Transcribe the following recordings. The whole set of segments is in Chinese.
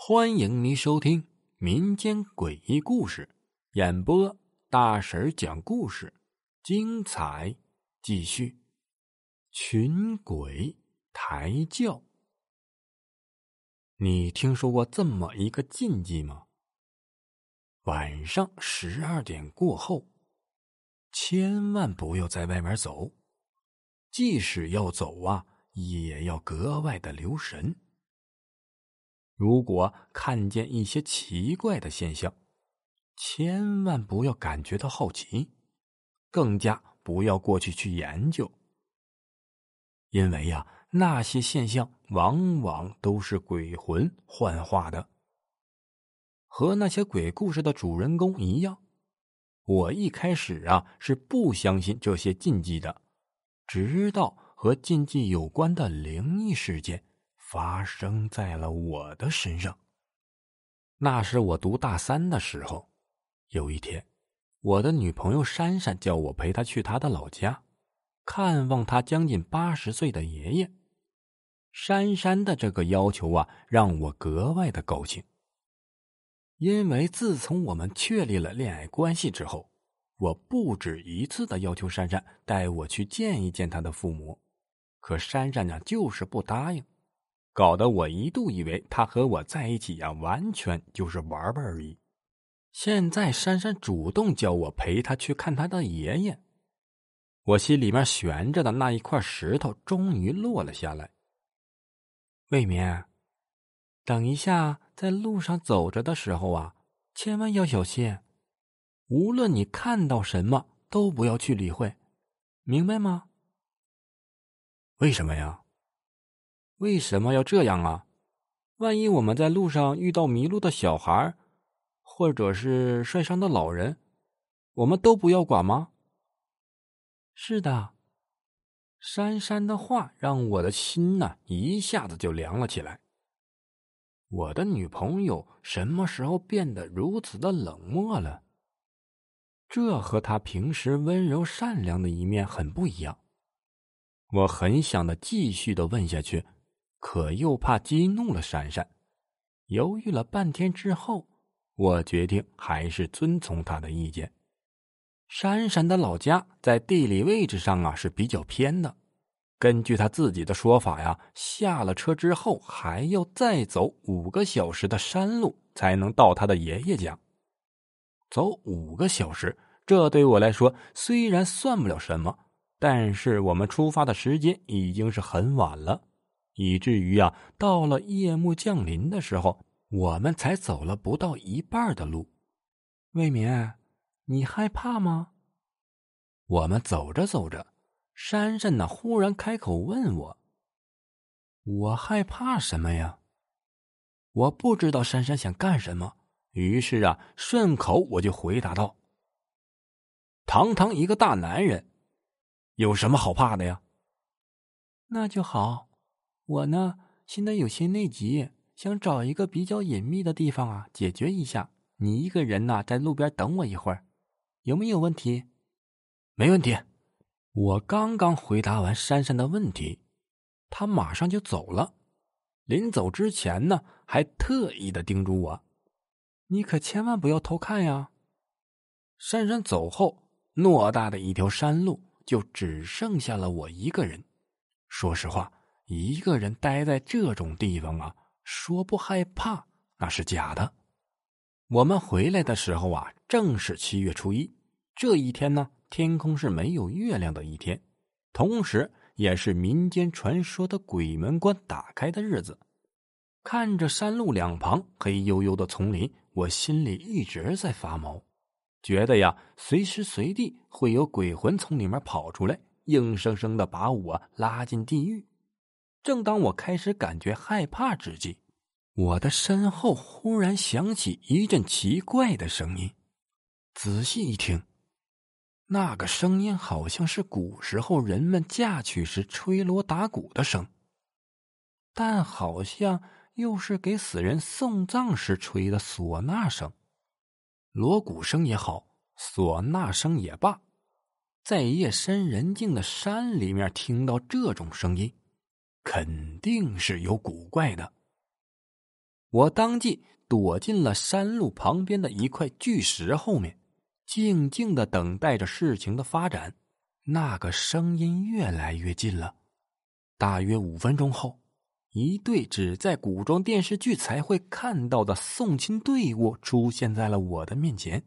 欢迎您收听民间诡异故事，演播大婶讲故事，精彩继续。群鬼抬轿，你听说过这么一个禁忌吗？晚上十二点过后，千万不要在外面走，即使要走啊，也要格外的留神。如果看见一些奇怪的现象，千万不要感觉到好奇，更加不要过去去研究，因为呀，那些现象往往都是鬼魂幻化的。和那些鬼故事的主人公一样，我一开始啊是不相信这些禁忌的，直到和禁忌有关的灵异事件。发生在了我的身上。那是我读大三的时候，有一天，我的女朋友珊珊叫我陪她去她的老家，看望她将近八十岁的爷爷。珊珊的这个要求啊，让我格外的高兴。因为自从我们确立了恋爱关系之后，我不止一次的要求珊珊带我去见一见她的父母，可珊珊呢，就是不答应。搞得我一度以为他和我在一起呀，完全就是玩玩而已。现在珊珊主动叫我陪她去看她的爷爷，我心里面悬着的那一块石头终于落了下来。未眠，等一下在路上走着的时候啊，千万要小心，无论你看到什么都不要去理会，明白吗？为什么呀？为什么要这样啊？万一我们在路上遇到迷路的小孩，或者是摔伤的老人，我们都不要管吗？是的，珊珊的话让我的心呢一下子就凉了起来。我的女朋友什么时候变得如此的冷漠了？这和她平时温柔善良的一面很不一样。我很想的继续的问下去。可又怕激怒了珊珊，犹豫了半天之后，我决定还是遵从他的意见。珊珊的老家在地理位置上啊是比较偏的，根据他自己的说法呀，下了车之后还要再走五个小时的山路才能到他的爷爷家。走五个小时，这对我来说虽然算不了什么，但是我们出发的时间已经是很晚了。以至于啊，到了夜幕降临的时候，我们才走了不到一半的路。魏眠，你害怕吗？我们走着走着，珊珊呢忽然开口问我：“我害怕什么呀？”我不知道珊珊想干什么，于是啊，顺口我就回答道：“堂堂一个大男人，有什么好怕的呀？”那就好。我呢，现在有些内急，想找一个比较隐秘的地方啊，解决一下。你一个人呢，在路边等我一会儿，有没有问题？没问题。我刚刚回答完珊珊的问题，他马上就走了。临走之前呢，还特意的叮嘱我：“你可千万不要偷看呀。”珊珊走后，偌大的一条山路就只剩下了我一个人。说实话。一个人待在这种地方啊，说不害怕那是假的。我们回来的时候啊，正是七月初一，这一天呢，天空是没有月亮的一天，同时也是民间传说的鬼门关打开的日子。看着山路两旁黑黝黝的丛林，我心里一直在发毛，觉得呀，随时随地会有鬼魂从里面跑出来，硬生生的把我拉进地狱。正当我开始感觉害怕之际，我的身后忽然响起一阵奇怪的声音。仔细一听，那个声音好像是古时候人们嫁娶时吹锣打鼓的声，但好像又是给死人送葬时吹的唢呐声。锣鼓声也好，唢呐声也罢，在夜深人静的山里面听到这种声音。肯定是有古怪的。我当即躲进了山路旁边的一块巨石后面，静静的等待着事情的发展。那个声音越来越近了，大约五分钟后，一队只在古装电视剧才会看到的送亲队伍出现在了我的面前。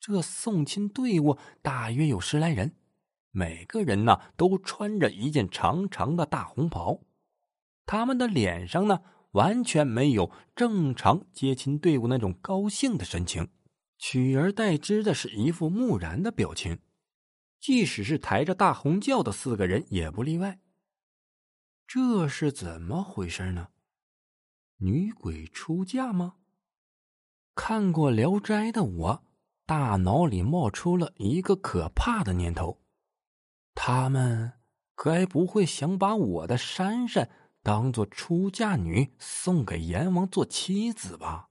这送亲队伍大约有十来人，每个人呢都穿着一件长长的大红袍，他们的脸上呢完全没有正常接亲队伍那种高兴的神情，取而代之的是一副木然的表情。即使是抬着大红轿的四个人也不例外。这是怎么回事呢？女鬼出嫁吗？看过《聊斋》的我，大脑里冒出了一个可怕的念头：他们该不会想把我的珊珊当做出嫁女送给阎王做妻子吧？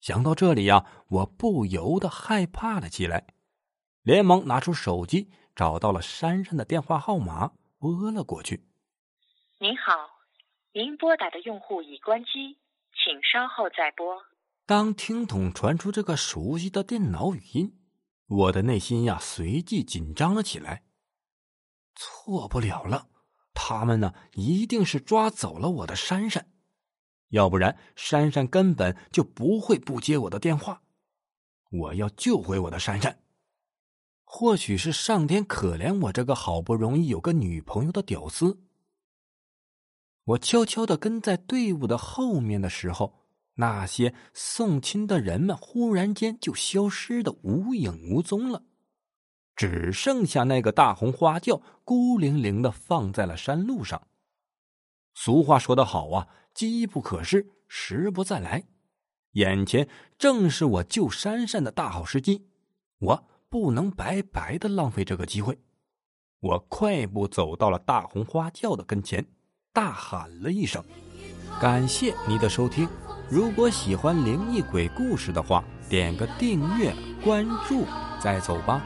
想到这里呀，我不由得害怕了起来。连忙拿出手机，找到了珊珊的电话号码，拨了过去。您好，您拨打的用户已关机，请稍后再拨。当听筒传出这个熟悉的电脑语音，我的内心呀随即紧张了起来。错不了了，他们呢一定是抓走了我的珊珊，要不然珊珊根本就不会不接我的电话。我要救回我的珊珊。或许是上天可怜我这个好不容易有个女朋友的屌丝。我悄悄的跟在队伍的后面的时候，那些送亲的人们忽然间就消失的无影无踪了，只剩下那个大红花轿孤零零的放在了山路上。俗话说得好啊，机不可失，时不再来。眼前正是我救珊珊的大好时机，我。不能白白的浪费这个机会，我快步走到了大红花轿的跟前，大喊了一声：“感谢你的收听！如果喜欢灵异鬼故事的话，点个订阅关注，再走吧。”